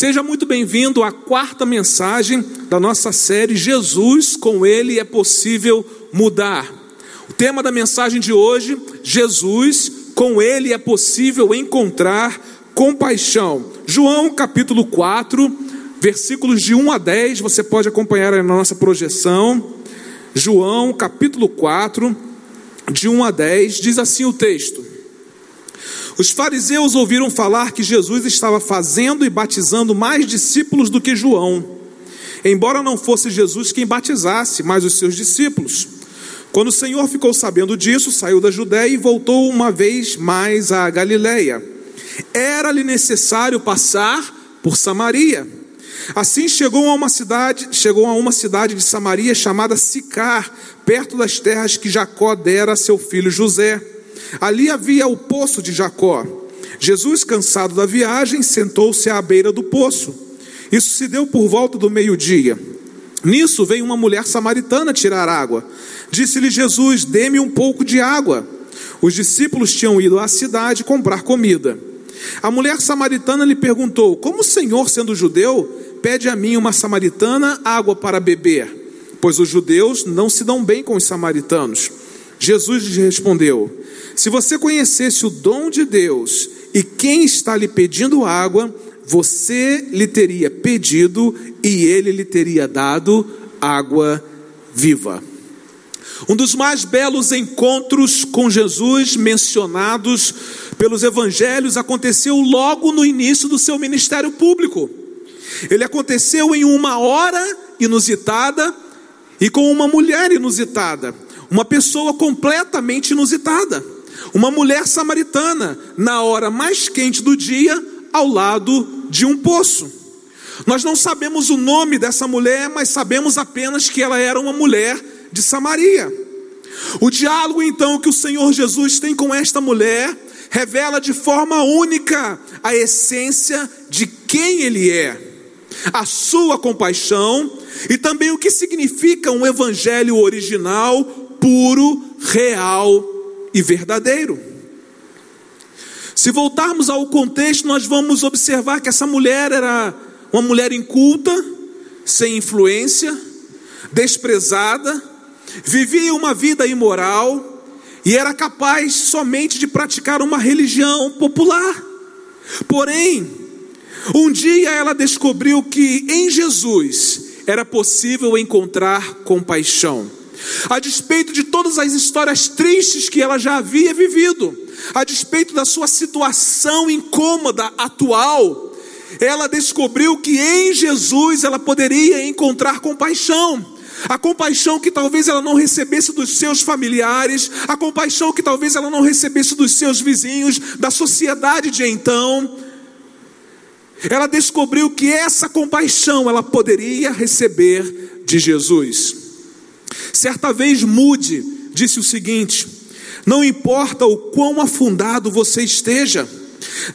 Seja muito bem-vindo à quarta mensagem da nossa série Jesus, com Ele é possível mudar. O tema da mensagem de hoje: Jesus, com Ele é possível encontrar compaixão. João capítulo 4, versículos de 1 a 10, você pode acompanhar na nossa projeção. João capítulo 4, de 1 a 10, diz assim o texto. Os fariseus ouviram falar que Jesus estava fazendo e batizando mais discípulos do que João, embora não fosse Jesus quem batizasse, mas os seus discípulos. Quando o Senhor ficou sabendo disso, saiu da Judéia e voltou uma vez mais à Galiléia. Era-lhe necessário passar por Samaria. Assim chegou a uma cidade, chegou a uma cidade de Samaria chamada Sicar, perto das terras que Jacó dera a seu filho José. Ali havia o poço de Jacó. Jesus, cansado da viagem, sentou-se à beira do poço. Isso se deu por volta do meio-dia. Nisso veio uma mulher samaritana tirar água. Disse-lhe Jesus: Dê-me um pouco de água. Os discípulos tinham ido à cidade comprar comida. A mulher samaritana lhe perguntou: Como o Senhor, sendo judeu, pede a mim, uma samaritana, água para beber? Pois os judeus não se dão bem com os samaritanos. Jesus lhe respondeu: se você conhecesse o dom de Deus e quem está lhe pedindo água, você lhe teria pedido e ele lhe teria dado água viva. Um dos mais belos encontros com Jesus mencionados pelos evangelhos aconteceu logo no início do seu ministério público. Ele aconteceu em uma hora inusitada e com uma mulher inusitada, uma pessoa completamente inusitada. Uma mulher samaritana, na hora mais quente do dia, ao lado de um poço. Nós não sabemos o nome dessa mulher, mas sabemos apenas que ela era uma mulher de Samaria. O diálogo então que o Senhor Jesus tem com esta mulher revela de forma única a essência de quem ele é, a sua compaixão e também o que significa um evangelho original, puro, real e verdadeiro. Se voltarmos ao contexto, nós vamos observar que essa mulher era uma mulher inculta, sem influência, desprezada, vivia uma vida imoral e era capaz somente de praticar uma religião popular. Porém, um dia ela descobriu que em Jesus era possível encontrar compaixão. A despeito de todas as histórias tristes que ela já havia vivido, a despeito da sua situação incômoda atual, ela descobriu que em Jesus ela poderia encontrar compaixão. A compaixão que talvez ela não recebesse dos seus familiares, a compaixão que talvez ela não recebesse dos seus vizinhos, da sociedade de então. Ela descobriu que essa compaixão ela poderia receber de Jesus. Certa vez Mude disse o seguinte: Não importa o quão afundado você esteja,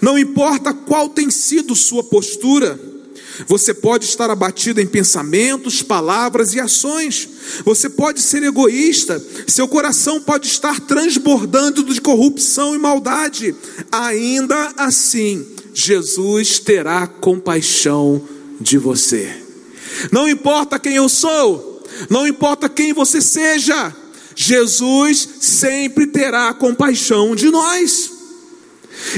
não importa qual tem sido sua postura, você pode estar abatido em pensamentos, palavras e ações. Você pode ser egoísta. Seu coração pode estar transbordando de corrupção e maldade. Ainda assim, Jesus terá compaixão de você. Não importa quem eu sou, não importa quem você seja, Jesus sempre terá compaixão de nós.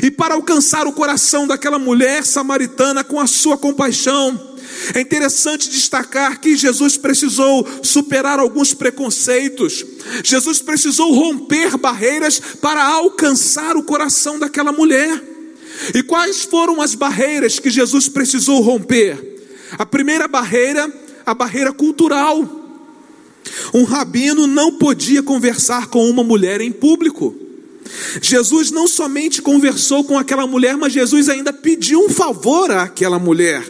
E para alcançar o coração daquela mulher samaritana com a sua compaixão, é interessante destacar que Jesus precisou superar alguns preconceitos, Jesus precisou romper barreiras para alcançar o coração daquela mulher. E quais foram as barreiras que Jesus precisou romper? A primeira barreira, a barreira cultural. Um rabino não podia conversar com uma mulher em público. Jesus não somente conversou com aquela mulher, mas Jesus ainda pediu um favor àquela mulher.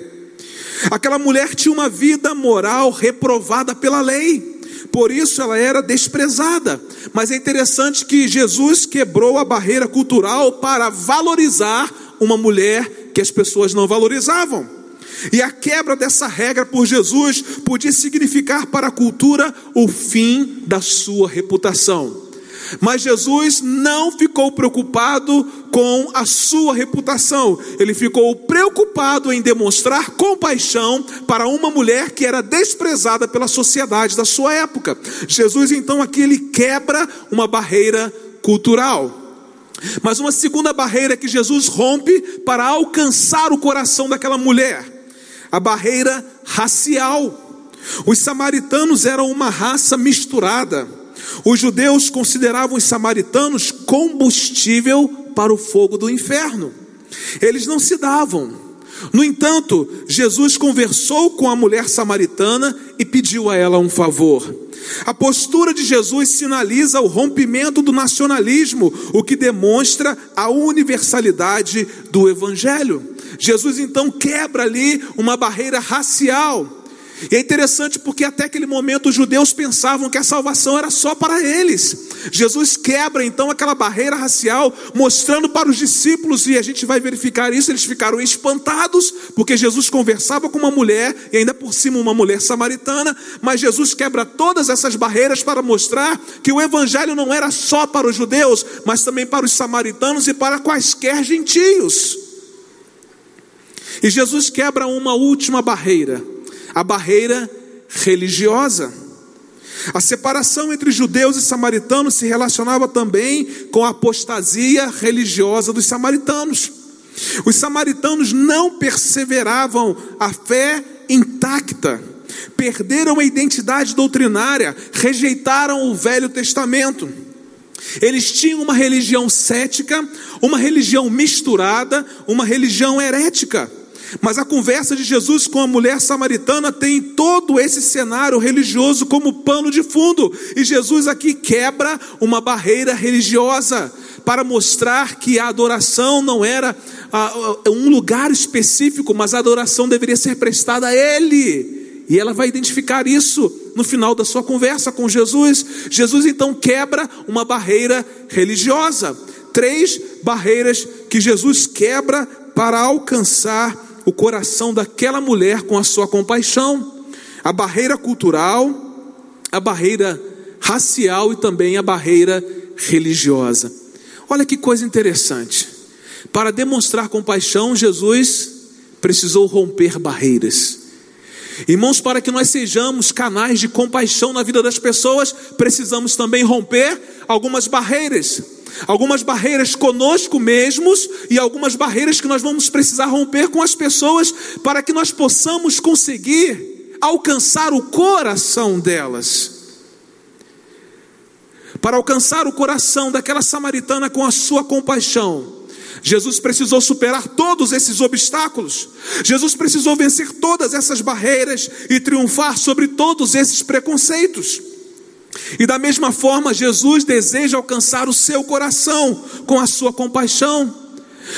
Aquela mulher tinha uma vida moral reprovada pela lei, por isso ela era desprezada. Mas é interessante que Jesus quebrou a barreira cultural para valorizar uma mulher que as pessoas não valorizavam. E a quebra dessa regra por Jesus podia significar para a cultura o fim da sua reputação. Mas Jesus não ficou preocupado com a sua reputação, ele ficou preocupado em demonstrar compaixão para uma mulher que era desprezada pela sociedade da sua época. Jesus, então, aqui ele quebra uma barreira cultural. Mas uma segunda barreira que Jesus rompe para alcançar o coração daquela mulher, a barreira racial. Os samaritanos eram uma raça misturada. Os judeus consideravam os samaritanos combustível para o fogo do inferno. Eles não se davam. No entanto, Jesus conversou com a mulher samaritana e pediu a ela um favor. A postura de Jesus sinaliza o rompimento do nacionalismo, o que demonstra a universalidade do Evangelho. Jesus então quebra ali uma barreira racial. E é interessante porque até aquele momento os judeus pensavam que a salvação era só para eles. Jesus quebra então aquela barreira racial, mostrando para os discípulos, e a gente vai verificar isso, eles ficaram espantados, porque Jesus conversava com uma mulher, e ainda por cima uma mulher samaritana, mas Jesus quebra todas essas barreiras para mostrar que o evangelho não era só para os judeus, mas também para os samaritanos e para quaisquer gentios. E Jesus quebra uma última barreira a barreira religiosa. A separação entre judeus e samaritanos se relacionava também com a apostasia religiosa dos samaritanos. Os samaritanos não perseveravam a fé intacta, perderam a identidade doutrinária, rejeitaram o Velho Testamento. Eles tinham uma religião cética, uma religião misturada, uma religião herética. Mas a conversa de Jesus com a mulher samaritana tem todo esse cenário religioso como pano de fundo, e Jesus aqui quebra uma barreira religiosa para mostrar que a adoração não era um lugar específico, mas a adoração deveria ser prestada a Ele. E ela vai identificar isso no final da sua conversa com Jesus. Jesus então quebra uma barreira religiosa. Três barreiras que Jesus quebra para alcançar o coração daquela mulher com a sua compaixão, a barreira cultural, a barreira racial e também a barreira religiosa. Olha que coisa interessante. Para demonstrar compaixão, Jesus precisou romper barreiras. Irmãos, para que nós sejamos canais de compaixão na vida das pessoas, precisamos também romper algumas barreiras algumas barreiras conosco mesmos e algumas barreiras que nós vamos precisar romper com as pessoas para que nós possamos conseguir alcançar o coração delas. Para alcançar o coração daquela samaritana com a sua compaixão, Jesus precisou superar todos esses obstáculos. Jesus precisou vencer todas essas barreiras e triunfar sobre todos esses preconceitos. E da mesma forma, Jesus deseja alcançar o seu coração com a sua compaixão.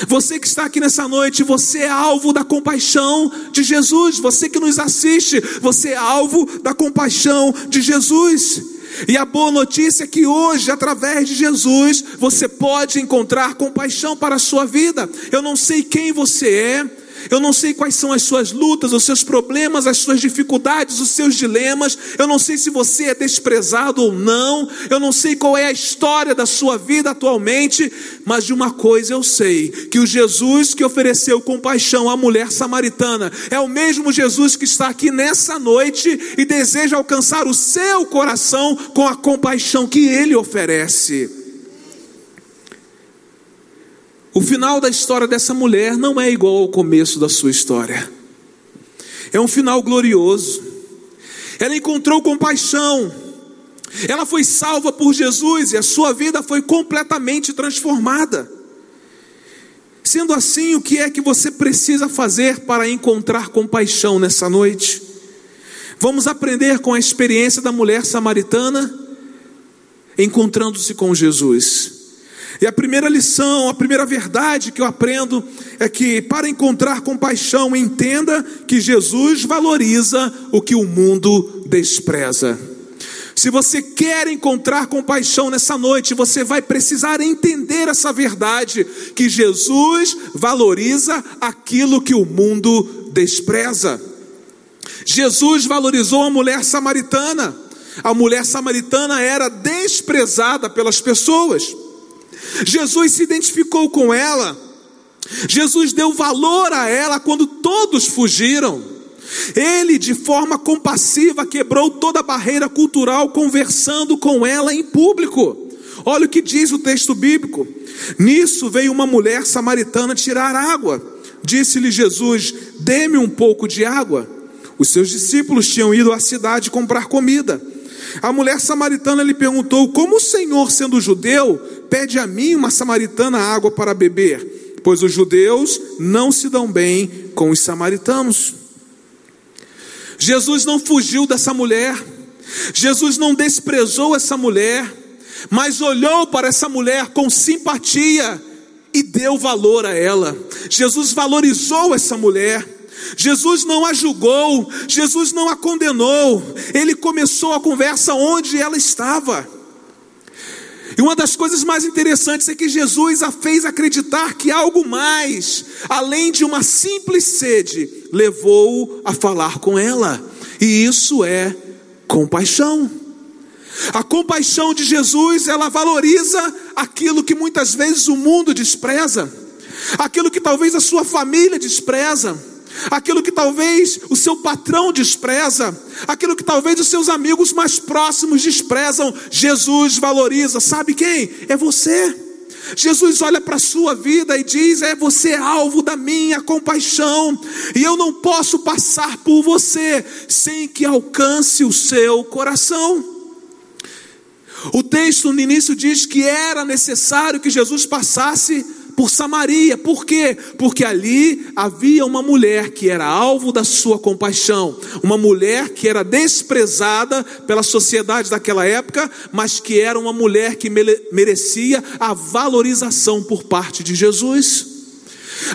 Você que está aqui nessa noite, você é alvo da compaixão de Jesus. Você que nos assiste, você é alvo da compaixão de Jesus. E a boa notícia é que hoje, através de Jesus, você pode encontrar compaixão para a sua vida. Eu não sei quem você é, eu não sei quais são as suas lutas, os seus problemas, as suas dificuldades, os seus dilemas. Eu não sei se você é desprezado ou não. Eu não sei qual é a história da sua vida atualmente. Mas de uma coisa eu sei: que o Jesus que ofereceu compaixão à mulher samaritana é o mesmo Jesus que está aqui nessa noite e deseja alcançar o seu coração com a compaixão que ele oferece. O final da história dessa mulher não é igual ao começo da sua história. É um final glorioso. Ela encontrou compaixão. Ela foi salva por Jesus e a sua vida foi completamente transformada. Sendo assim, o que é que você precisa fazer para encontrar compaixão nessa noite? Vamos aprender com a experiência da mulher samaritana, encontrando-se com Jesus. E a primeira lição, a primeira verdade que eu aprendo é que para encontrar compaixão, entenda que Jesus valoriza o que o mundo despreza. Se você quer encontrar compaixão nessa noite, você vai precisar entender essa verdade: que Jesus valoriza aquilo que o mundo despreza. Jesus valorizou a mulher samaritana. A mulher samaritana era desprezada pelas pessoas. Jesus se identificou com ela. Jesus deu valor a ela quando todos fugiram. Ele, de forma compassiva, quebrou toda a barreira cultural, conversando com ela em público. Olha o que diz o texto bíblico. Nisso veio uma mulher samaritana tirar água. Disse-lhe Jesus: Dê-me um pouco de água. Os seus discípulos tinham ido à cidade comprar comida. A mulher samaritana lhe perguntou: Como o Senhor, sendo judeu, pede a mim, uma samaritana, água para beber? Pois os judeus não se dão bem com os samaritanos. Jesus não fugiu dessa mulher, Jesus não desprezou essa mulher, mas olhou para essa mulher com simpatia e deu valor a ela. Jesus valorizou essa mulher. Jesus não a julgou, Jesus não a condenou, ele começou a conversa onde ela estava. E uma das coisas mais interessantes é que Jesus a fez acreditar que algo mais, além de uma simples sede, levou a falar com ela, e isso é compaixão. A compaixão de Jesus, ela valoriza aquilo que muitas vezes o mundo despreza, aquilo que talvez a sua família despreza, aquilo que talvez o seu patrão despreza, aquilo que talvez os seus amigos mais próximos desprezam. Jesus valoriza, sabe quem? É você. Jesus olha para a sua vida e diz: É você alvo da minha compaixão, e eu não posso passar por você sem que alcance o seu coração. O texto no início diz que era necessário que Jesus passasse por Samaria. Por quê? Porque ali havia uma mulher que era alvo da sua compaixão, uma mulher que era desprezada pela sociedade daquela época, mas que era uma mulher que merecia a valorização por parte de Jesus.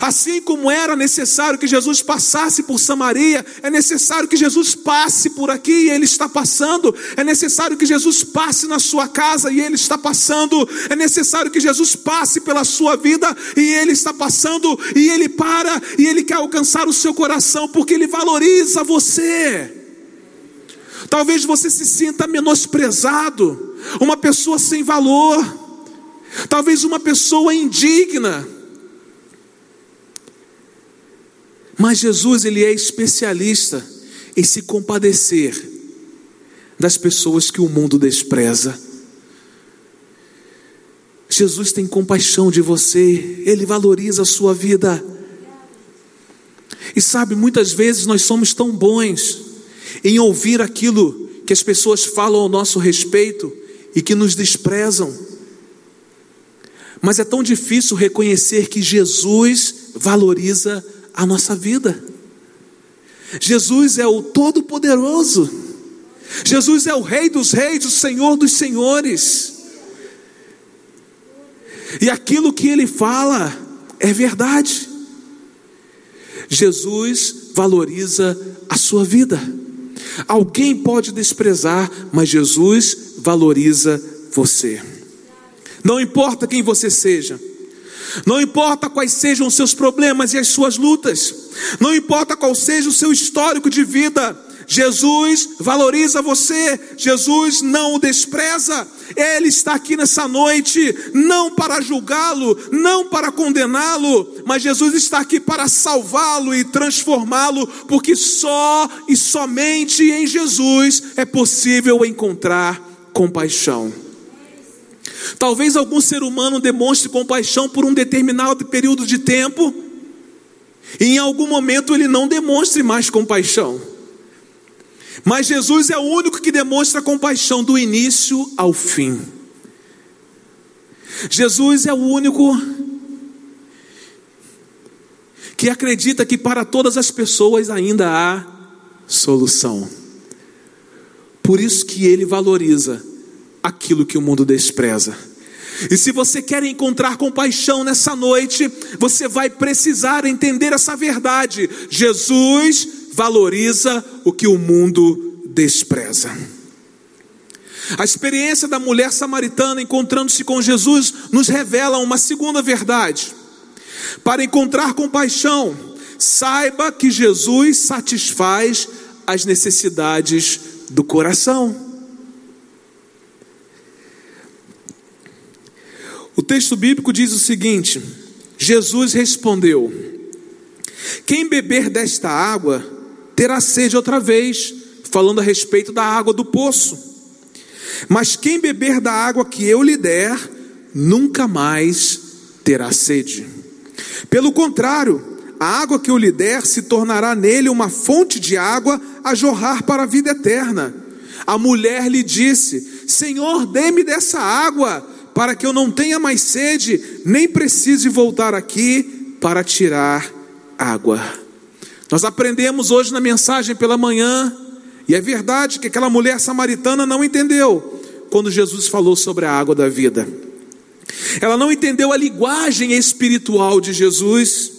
Assim como era necessário que Jesus passasse por Samaria, é necessário que Jesus passe por aqui e ele está passando. É necessário que Jesus passe na sua casa e ele está passando. É necessário que Jesus passe pela sua vida e ele está passando. E ele para e ele quer alcançar o seu coração porque ele valoriza você. Talvez você se sinta menosprezado, uma pessoa sem valor, talvez uma pessoa indigna. Mas Jesus, ele é especialista em se compadecer das pessoas que o mundo despreza. Jesus tem compaixão de você, ele valoriza a sua vida. E sabe, muitas vezes nós somos tão bons em ouvir aquilo que as pessoas falam ao nosso respeito e que nos desprezam. Mas é tão difícil reconhecer que Jesus valoriza a nossa vida. Jesus é o Todo-Poderoso, Jesus é o Rei dos Reis, o Senhor dos Senhores, e aquilo que Ele fala é verdade. Jesus valoriza a sua vida. Alguém pode desprezar, mas Jesus valoriza você. Não importa quem você seja. Não importa quais sejam os seus problemas e as suas lutas, não importa qual seja o seu histórico de vida, Jesus valoriza você, Jesus não o despreza, Ele está aqui nessa noite, não para julgá-lo, não para condená-lo, mas Jesus está aqui para salvá-lo e transformá-lo, porque só e somente em Jesus é possível encontrar compaixão. Talvez algum ser humano demonstre compaixão por um determinado período de tempo, e em algum momento ele não demonstre mais compaixão. Mas Jesus é o único que demonstra compaixão do início ao fim. Jesus é o único que acredita que para todas as pessoas ainda há solução. Por isso que ele valoriza aquilo que o mundo despreza. E se você quer encontrar compaixão nessa noite, você vai precisar entender essa verdade. Jesus valoriza o que o mundo despreza. A experiência da mulher samaritana encontrando-se com Jesus nos revela uma segunda verdade. Para encontrar compaixão, saiba que Jesus satisfaz as necessidades do coração. Texto bíblico diz o seguinte: Jesus respondeu: Quem beber desta água terá sede outra vez, falando a respeito da água do poço. Mas quem beber da água que eu lhe der, nunca mais terá sede. Pelo contrário, a água que eu lhe der se tornará nele uma fonte de água a jorrar para a vida eterna. A mulher lhe disse: Senhor, dê-me dessa água, para que eu não tenha mais sede, nem precise voltar aqui para tirar água. Nós aprendemos hoje na mensagem pela manhã, e é verdade que aquela mulher samaritana não entendeu quando Jesus falou sobre a água da vida. Ela não entendeu a linguagem espiritual de Jesus.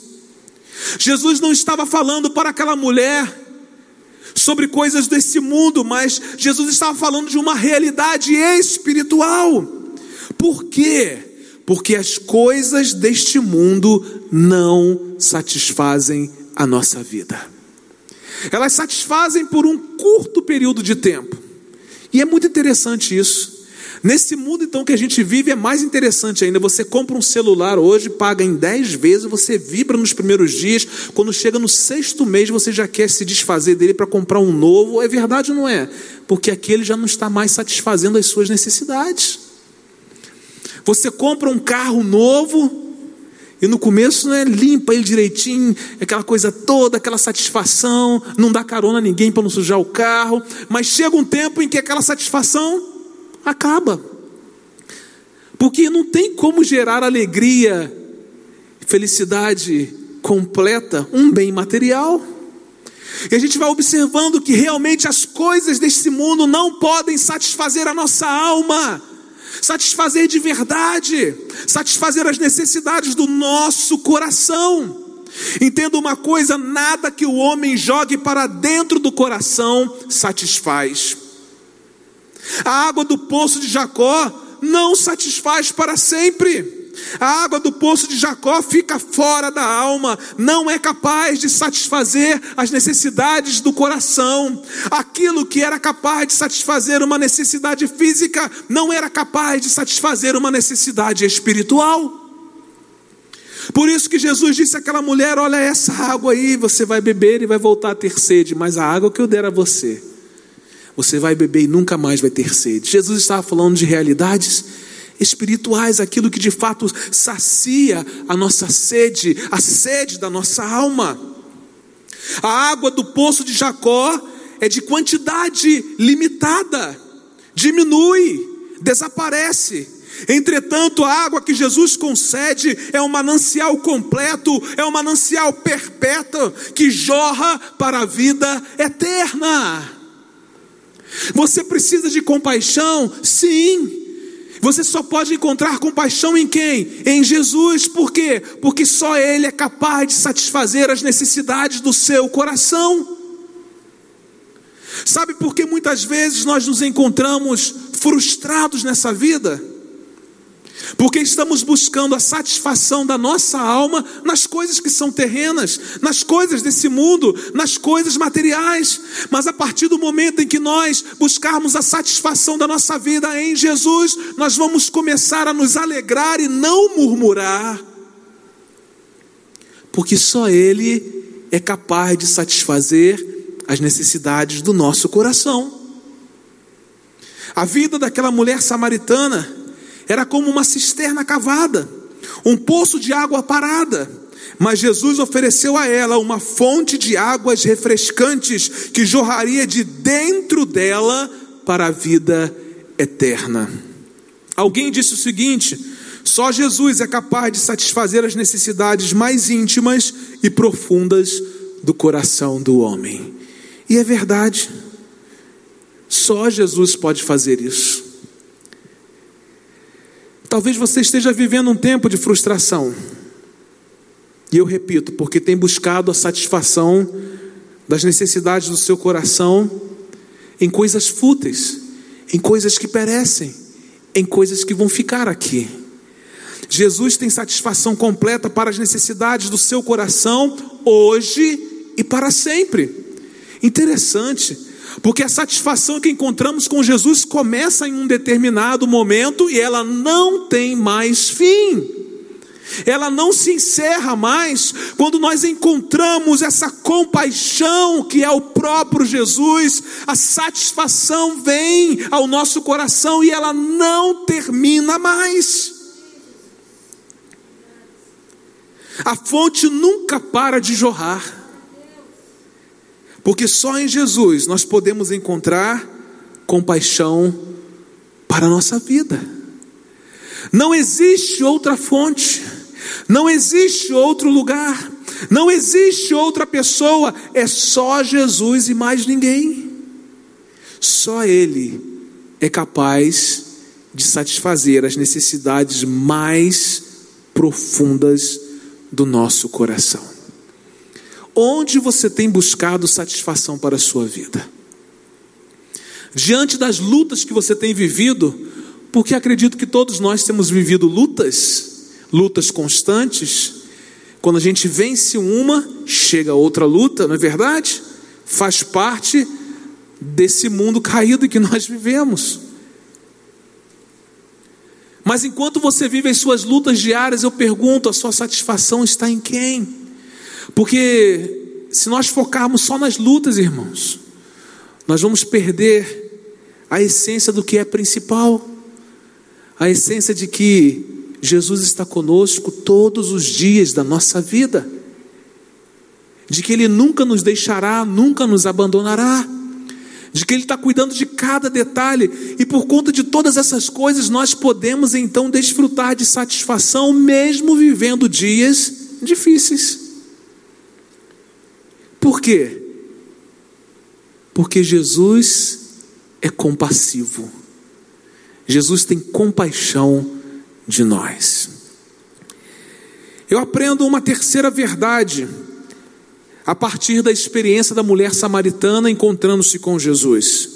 Jesus não estava falando para aquela mulher sobre coisas desse mundo, mas Jesus estava falando de uma realidade espiritual. Por quê? Porque as coisas deste mundo não satisfazem a nossa vida. Elas satisfazem por um curto período de tempo. E é muito interessante isso. Nesse mundo então que a gente vive é mais interessante ainda. Você compra um celular hoje, paga em 10 vezes, você vibra nos primeiros dias, quando chega no sexto mês você já quer se desfazer dele para comprar um novo. É verdade ou não é? Porque aquele já não está mais satisfazendo as suas necessidades. Você compra um carro novo, e no começo né, limpa ele direitinho, aquela coisa toda, aquela satisfação, não dá carona a ninguém para não sujar o carro, mas chega um tempo em que aquela satisfação acaba. Porque não tem como gerar alegria, felicidade completa, um bem material. E a gente vai observando que realmente as coisas desse mundo não podem satisfazer a nossa alma, satisfazer de verdade, satisfazer as necessidades do nosso coração. Entenda uma coisa: nada que o homem jogue para dentro do coração satisfaz. A água do poço de Jacó não satisfaz para sempre. A água do poço de Jacó fica fora da alma, não é capaz de satisfazer as necessidades do coração. Aquilo que era capaz de satisfazer uma necessidade física, não era capaz de satisfazer uma necessidade espiritual. Por isso que Jesus disse àquela mulher: Olha, essa água aí, você vai beber e vai voltar a ter sede, mas a água que eu der a você você vai beber e nunca mais vai ter sede. Jesus estava falando de realidades espirituais, aquilo que de fato sacia a nossa sede, a sede da nossa alma. A água do poço de Jacó é de quantidade limitada, diminui, desaparece. Entretanto, a água que Jesus concede é um manancial completo, é um manancial perpétuo que jorra para a vida eterna. Você precisa de compaixão? Sim. Você só pode encontrar compaixão em quem? Em Jesus. Por quê? Porque só Ele é capaz de satisfazer as necessidades do seu coração. Sabe por que muitas vezes nós nos encontramos frustrados nessa vida? Porque estamos buscando a satisfação da nossa alma nas coisas que são terrenas, nas coisas desse mundo, nas coisas materiais. Mas a partir do momento em que nós buscarmos a satisfação da nossa vida em Jesus, nós vamos começar a nos alegrar e não murmurar, porque só Ele é capaz de satisfazer as necessidades do nosso coração. A vida daquela mulher samaritana era como uma cisterna cavada, um poço de água parada. Mas Jesus ofereceu a ela uma fonte de águas refrescantes que jorraria de dentro dela para a vida eterna. Alguém disse o seguinte: só Jesus é capaz de satisfazer as necessidades mais íntimas e profundas do coração do homem. E é verdade, só Jesus pode fazer isso. Talvez você esteja vivendo um tempo de frustração. E eu repito, porque tem buscado a satisfação das necessidades do seu coração em coisas fúteis, em coisas que perecem, em coisas que vão ficar aqui. Jesus tem satisfação completa para as necessidades do seu coração hoje e para sempre. Interessante, Porque a satisfação que encontramos com Jesus começa em um determinado momento e ela não tem mais fim. Ela não se encerra mais quando nós encontramos essa compaixão que é o próprio Jesus. A satisfação vem ao nosso coração e ela não termina mais. A fonte nunca para de jorrar. Porque só em Jesus nós podemos encontrar compaixão para a nossa vida. Não existe outra fonte, não existe outro lugar, não existe outra pessoa, é só Jesus e mais ninguém. Só Ele é capaz de satisfazer as necessidades mais profundas do nosso coração. Onde você tem buscado satisfação para a sua vida? Diante das lutas que você tem vivido, porque acredito que todos nós temos vivido lutas, lutas constantes. Quando a gente vence uma, chega outra luta, não é verdade? Faz parte desse mundo caído que nós vivemos. Mas enquanto você vive as suas lutas diárias, eu pergunto: a sua satisfação está em quem? Porque se nós focarmos só nas lutas, irmãos, nós vamos perder a essência do que é principal, a essência de que Jesus está conosco todos os dias da nossa vida, de que Ele nunca nos deixará, nunca nos abandonará, de que Ele está cuidando de cada detalhe, e por conta de todas essas coisas, nós podemos então desfrutar de satisfação, mesmo vivendo dias difíceis. Por quê? Porque Jesus é compassivo. Jesus tem compaixão de nós. Eu aprendo uma terceira verdade a partir da experiência da mulher samaritana encontrando-se com Jesus.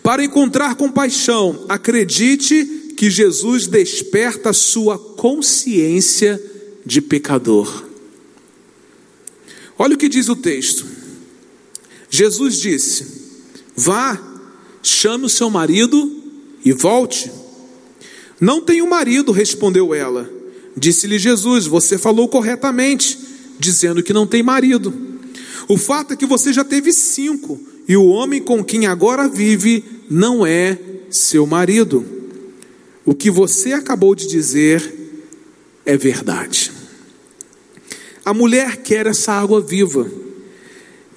Para encontrar compaixão, acredite que Jesus desperta a sua consciência de pecador. Olha o que diz o texto. Jesus disse: Vá, chame o seu marido e volte. Não tenho marido, respondeu ela. Disse-lhe Jesus: Você falou corretamente, dizendo que não tem marido. O fato é que você já teve cinco, e o homem com quem agora vive não é seu marido. O que você acabou de dizer é verdade. A mulher quer essa água viva,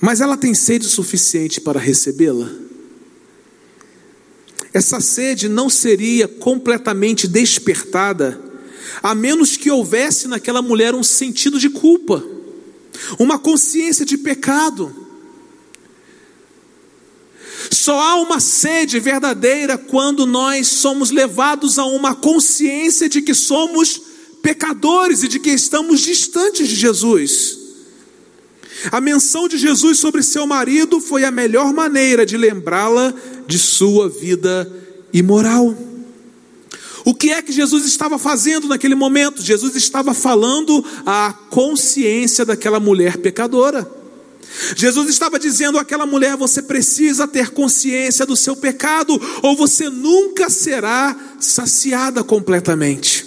mas ela tem sede suficiente para recebê-la? Essa sede não seria completamente despertada, a menos que houvesse naquela mulher um sentido de culpa, uma consciência de pecado. Só há uma sede verdadeira quando nós somos levados a uma consciência de que somos pecadores e de que estamos distantes de Jesus. A menção de Jesus sobre seu marido foi a melhor maneira de lembrá-la de sua vida imoral. O que é que Jesus estava fazendo naquele momento? Jesus estava falando à consciência daquela mulher pecadora. Jesus estava dizendo àquela mulher: você precisa ter consciência do seu pecado, ou você nunca será saciada completamente.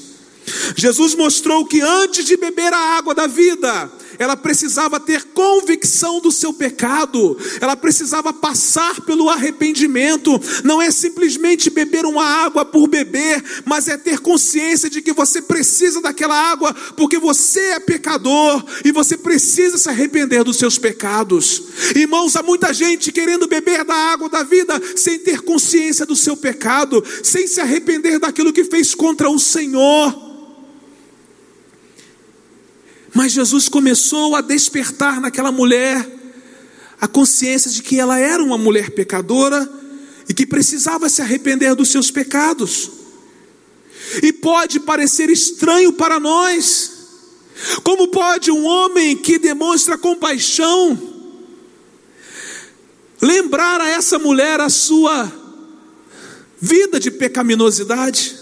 Jesus mostrou que antes de beber a água da vida, ela precisava ter convicção do seu pecado, ela precisava passar pelo arrependimento, não é simplesmente beber uma água por beber, mas é ter consciência de que você precisa daquela água, porque você é pecador e você precisa se arrepender dos seus pecados. Irmãos, há muita gente querendo beber da água da vida sem ter consciência do seu pecado, sem se arrepender daquilo que fez contra o Senhor. Mas Jesus começou a despertar naquela mulher a consciência de que ela era uma mulher pecadora e que precisava se arrepender dos seus pecados. E pode parecer estranho para nós, como pode um homem que demonstra compaixão lembrar a essa mulher a sua vida de pecaminosidade?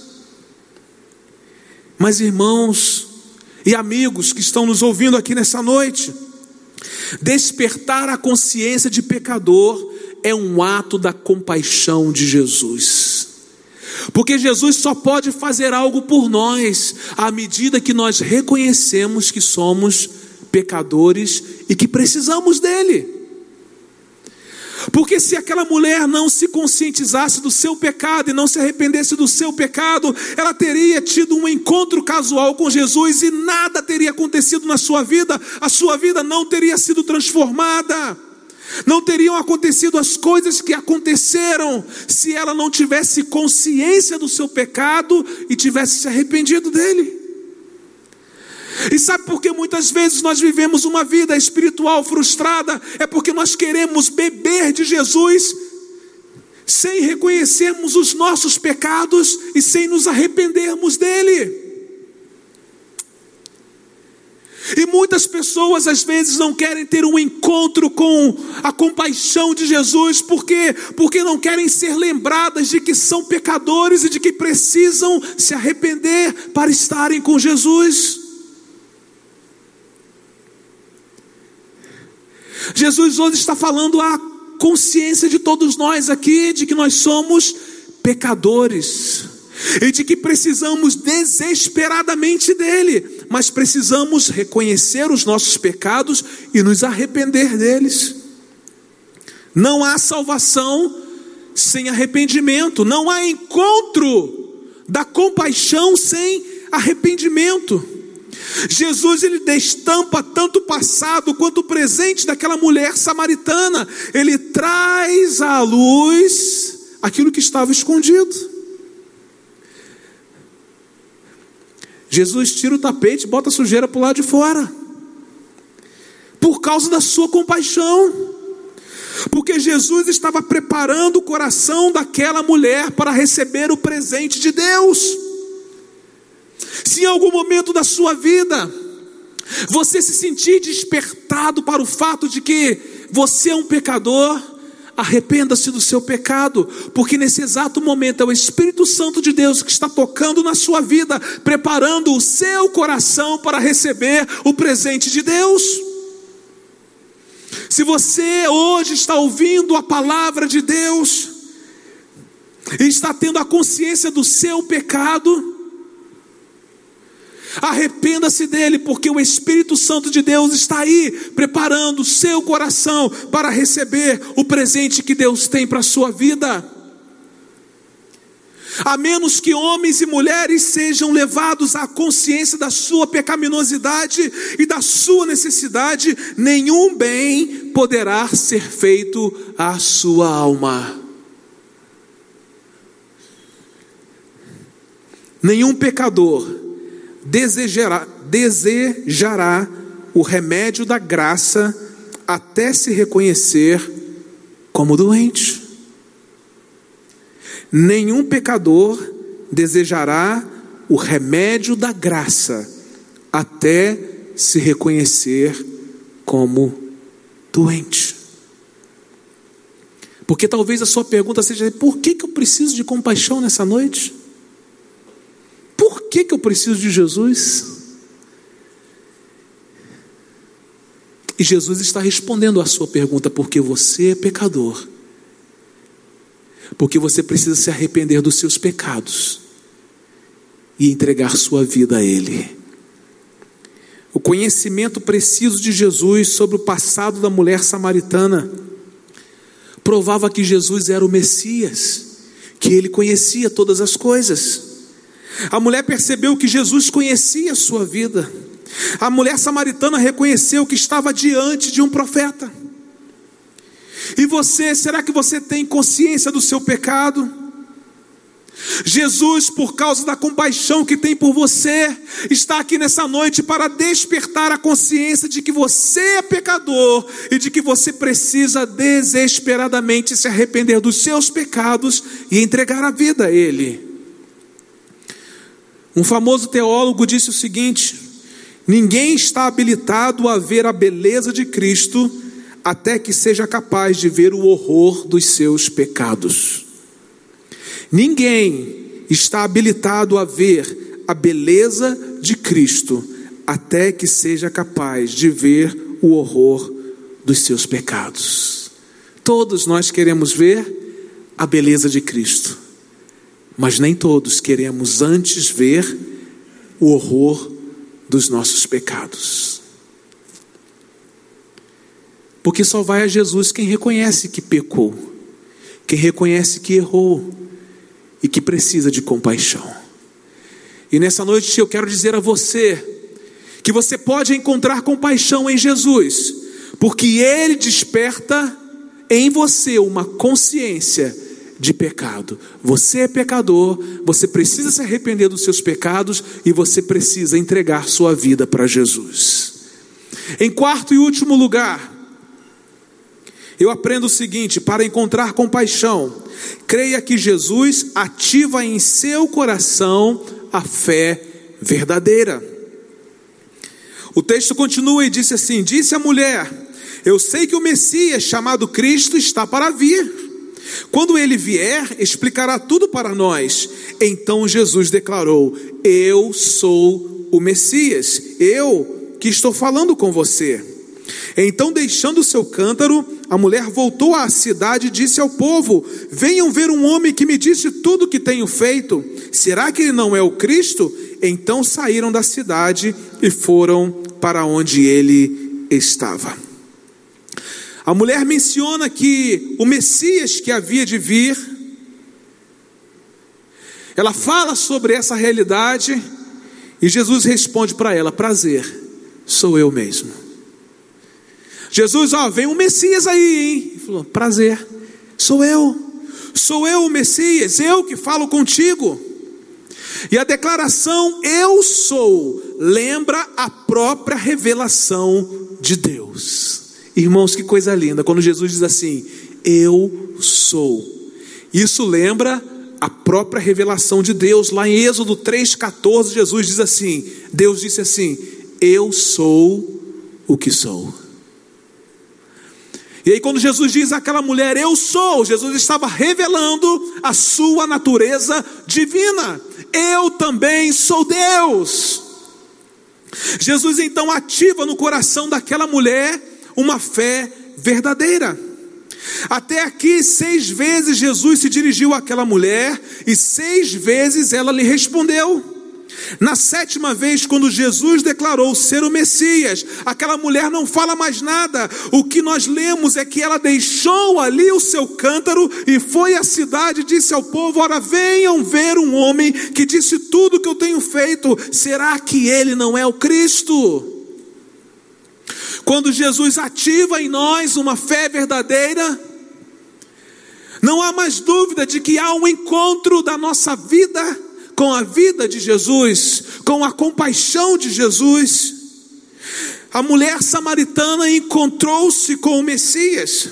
Mas irmãos, e amigos que estão nos ouvindo aqui nessa noite. Despertar a consciência de pecador é um ato da compaixão de Jesus. Porque Jesus só pode fazer algo por nós à medida que nós reconhecemos que somos pecadores e que precisamos dele. Porque se aquela mulher não se conscientizasse do seu pecado e não se arrependesse do seu pecado, ela teria tido um encontro casual com Jesus e nada teria acontecido na sua vida, a sua vida não teria sido transformada. Não teriam acontecido as coisas que aconteceram se ela não tivesse consciência do seu pecado e tivesse se arrependido dele. E sabe por que muitas vezes nós vivemos uma vida espiritual frustrada? É porque nós queremos beber de Jesus sem reconhecermos os nossos pecados e sem nos arrependermos dele. E muitas pessoas às vezes não querem ter um encontro com a compaixão de Jesus, porque porque não querem ser lembradas de que são pecadores e de que precisam se arrepender para estarem com Jesus. Jesus hoje está falando a consciência de todos nós aqui de que nós somos pecadores e de que precisamos desesperadamente dele, mas precisamos reconhecer os nossos pecados e nos arrepender deles. Não há salvação sem arrependimento, não há encontro da compaixão sem arrependimento. Jesus ele destampa tanto o passado quanto o presente daquela mulher samaritana. Ele traz à luz aquilo que estava escondido. Jesus tira o tapete, bota a sujeira para o lado de fora. Por causa da sua compaixão. Porque Jesus estava preparando o coração daquela mulher para receber o presente de Deus. Se em algum momento da sua vida você se sentir despertado para o fato de que você é um pecador, arrependa-se do seu pecado, porque nesse exato momento é o Espírito Santo de Deus que está tocando na sua vida, preparando o seu coração para receber o presente de Deus. Se você hoje está ouvindo a palavra de Deus, e está tendo a consciência do seu pecado, Arrependa-se dele, porque o Espírito Santo de Deus está aí, preparando o seu coração para receber o presente que Deus tem para a sua vida. A menos que homens e mulheres sejam levados à consciência da sua pecaminosidade e da sua necessidade, nenhum bem poderá ser feito à sua alma. Nenhum pecador desejará, desejará o remédio da graça até se reconhecer como doente. Nenhum pecador desejará o remédio da graça até se reconhecer como doente. Porque talvez a sua pergunta seja: por que, que eu preciso de compaixão nessa noite? Por que, que eu preciso de Jesus? E Jesus está respondendo à sua pergunta, porque você é pecador. Porque você precisa se arrepender dos seus pecados e entregar sua vida a Ele. O conhecimento preciso de Jesus sobre o passado da mulher samaritana provava que Jesus era o Messias, que ele conhecia todas as coisas. A mulher percebeu que Jesus conhecia a sua vida. A mulher samaritana reconheceu que estava diante de um profeta. E você, será que você tem consciência do seu pecado? Jesus, por causa da compaixão que tem por você, está aqui nessa noite para despertar a consciência de que você é pecador e de que você precisa desesperadamente se arrepender dos seus pecados e entregar a vida a Ele. Um famoso teólogo disse o seguinte: ninguém está habilitado a ver a beleza de Cristo até que seja capaz de ver o horror dos seus pecados. Ninguém está habilitado a ver a beleza de Cristo até que seja capaz de ver o horror dos seus pecados. Todos nós queremos ver a beleza de Cristo, mas nem todos queremos antes ver o horror dos nossos pecados. Porque só vai a Jesus quem reconhece que pecou, quem reconhece que errou e que precisa de compaixão. E nessa noite eu quero dizer a você que você pode encontrar compaixão em Jesus, porque Ele desperta em você uma consciência de pecado. Você é pecador, você precisa se arrepender dos seus pecados e você precisa entregar sua vida para Jesus. Em quarto e último lugar, eu aprendo o seguinte: para encontrar compaixão, creia que Jesus ativa em seu coração a fé verdadeira. O texto continua e disse assim: Disse a mulher: Eu sei que o Messias, chamado Cristo, está para vir. Quando ele vier, explicará tudo para nós. Então Jesus declarou: Eu sou o Messias, eu que estou falando com você. Então, deixando seu cântaro, a mulher voltou à cidade e disse ao povo: Venham ver um homem que me disse tudo o que tenho feito. Será que ele não é o Cristo? Então saíram da cidade e foram para onde ele estava. A mulher menciona que o Messias que havia de vir, ela fala sobre essa realidade e Jesus responde para ela: Prazer, sou eu mesmo. Jesus, ó, vem um Messias aí, hein? Ele falou: Prazer, sou eu, sou eu o Messias, eu que falo contigo. E a declaração eu sou lembra a própria revelação de Deus. Irmãos, que coisa linda, quando Jesus diz assim: Eu sou. Isso lembra a própria revelação de Deus. Lá em Êxodo 3,14, Jesus diz assim: Deus disse assim: Eu sou o que sou. E aí, quando Jesus diz àquela mulher, Eu sou, Jesus estava revelando a sua natureza divina. Eu também sou Deus. Jesus então ativa no coração daquela mulher uma fé verdadeira. Até aqui, seis vezes Jesus se dirigiu àquela mulher e seis vezes ela lhe respondeu. Na sétima vez, quando Jesus declarou ser o Messias, aquela mulher não fala mais nada. O que nós lemos é que ela deixou ali o seu cântaro e foi à cidade e disse ao povo: Ora, venham ver um homem que disse tudo o que eu tenho feito. Será que ele não é o Cristo? Quando Jesus ativa em nós uma fé verdadeira, não há mais dúvida de que há um encontro da nossa vida com a vida de Jesus, com a compaixão de Jesus. A mulher samaritana encontrou-se com o Messias.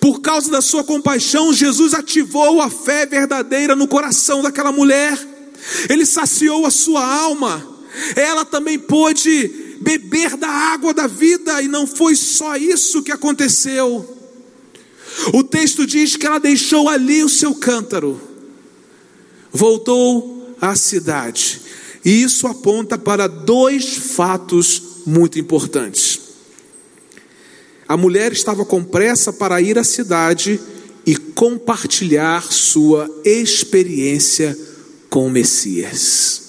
Por causa da sua compaixão, Jesus ativou a fé verdadeira no coração daquela mulher. Ele saciou a sua alma. Ela também pôde beber da água da vida, e não foi só isso que aconteceu. O texto diz que ela deixou ali o seu cântaro voltou à cidade. E isso aponta para dois fatos muito importantes. A mulher estava com pressa para ir à cidade e compartilhar sua experiência com o Messias.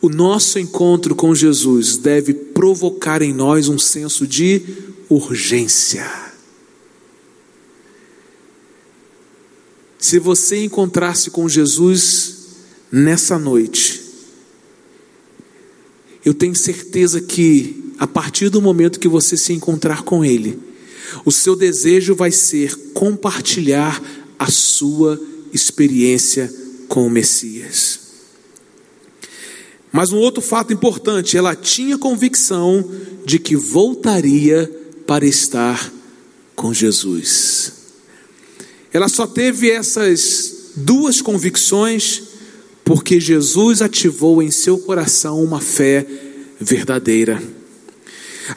O nosso encontro com Jesus deve provocar em nós um senso de urgência. Se você encontrasse com Jesus nessa noite, eu tenho certeza que a partir do momento que você se encontrar com Ele, o seu desejo vai ser compartilhar a sua experiência com o Messias. Mas um outro fato importante, ela tinha convicção de que voltaria para estar com Jesus. Ela só teve essas duas convicções porque Jesus ativou em seu coração uma fé verdadeira.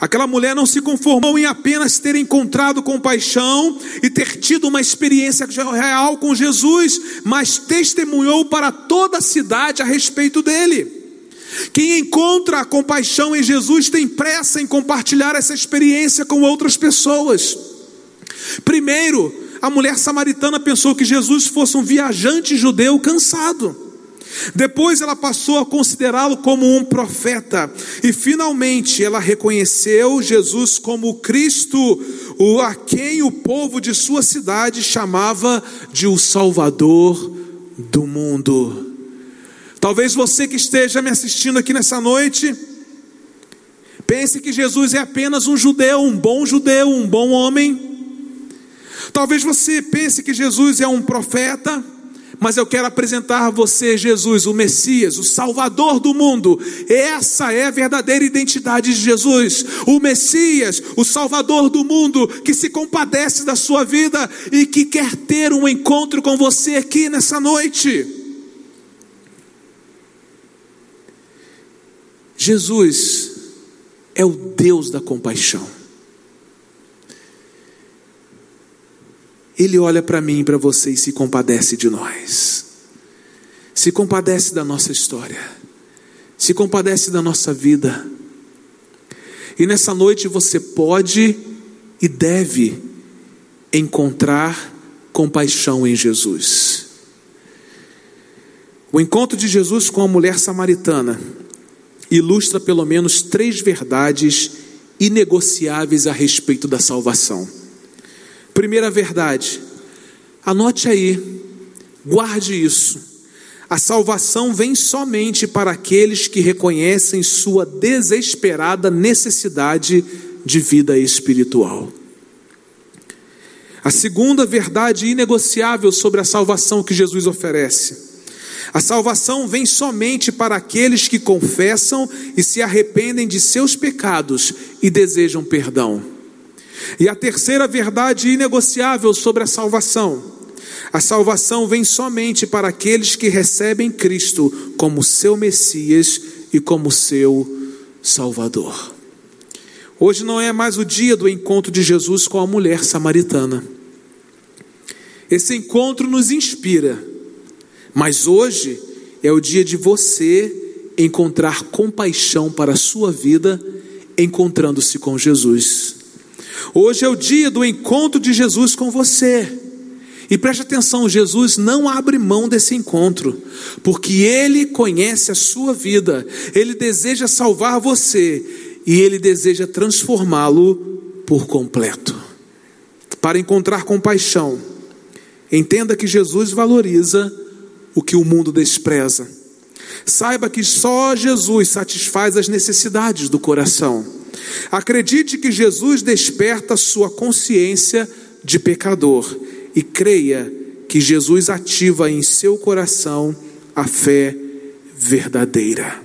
Aquela mulher não se conformou em apenas ter encontrado compaixão e ter tido uma experiência real com Jesus, mas testemunhou para toda a cidade a respeito dele. Quem encontra a compaixão em Jesus tem pressa em compartilhar essa experiência com outras pessoas. Primeiro, a mulher samaritana pensou que Jesus fosse um viajante judeu cansado. Depois ela passou a considerá-lo como um profeta, e finalmente ela reconheceu Jesus como o Cristo, o a quem o povo de sua cidade chamava de o Salvador do mundo. Talvez você que esteja me assistindo aqui nessa noite, pense que Jesus é apenas um judeu, um bom judeu, um bom homem. Talvez você pense que Jesus é um profeta, mas eu quero apresentar a você Jesus, o Messias, o Salvador do mundo. Essa é a verdadeira identidade de Jesus, o Messias, o Salvador do mundo, que se compadece da sua vida e que quer ter um encontro com você aqui nessa noite. Jesus é o Deus da compaixão. Ele olha para mim e para você e se compadece de nós. Se compadece da nossa história. Se compadece da nossa vida. E nessa noite você pode e deve encontrar compaixão em Jesus. O encontro de Jesus com a mulher samaritana ilustra pelo menos três verdades inegociáveis a respeito da salvação. Primeira verdade, anote aí, guarde isso. A salvação vem somente para aqueles que reconhecem sua desesperada necessidade de vida espiritual. A segunda verdade inegociável sobre a salvação que Jesus oferece a salvação vem somente para aqueles que confessam e se arrependem de seus pecados e desejam perdão. E a terceira verdade inegociável sobre a salvação: a salvação vem somente para aqueles que recebem Cristo como seu Messias e como seu Salvador. Hoje não é mais o dia do encontro de Jesus com a mulher samaritana. Esse encontro nos inspira mas hoje é o dia de você encontrar compaixão para a sua vida, encontrando-se com Jesus. Hoje é o dia do encontro de Jesus com você. E preste atenção, Jesus não abre mão desse encontro, porque Ele conhece a sua vida, Ele deseja salvar você e Ele deseja transformá-lo por completo. Para encontrar compaixão, entenda que Jesus valoriza o que o mundo despreza. Saiba que só Jesus satisfaz as necessidades do coração. Acredite que Jesus desperta sua consciência de pecador e creia que Jesus ativa em seu coração a fé verdadeira.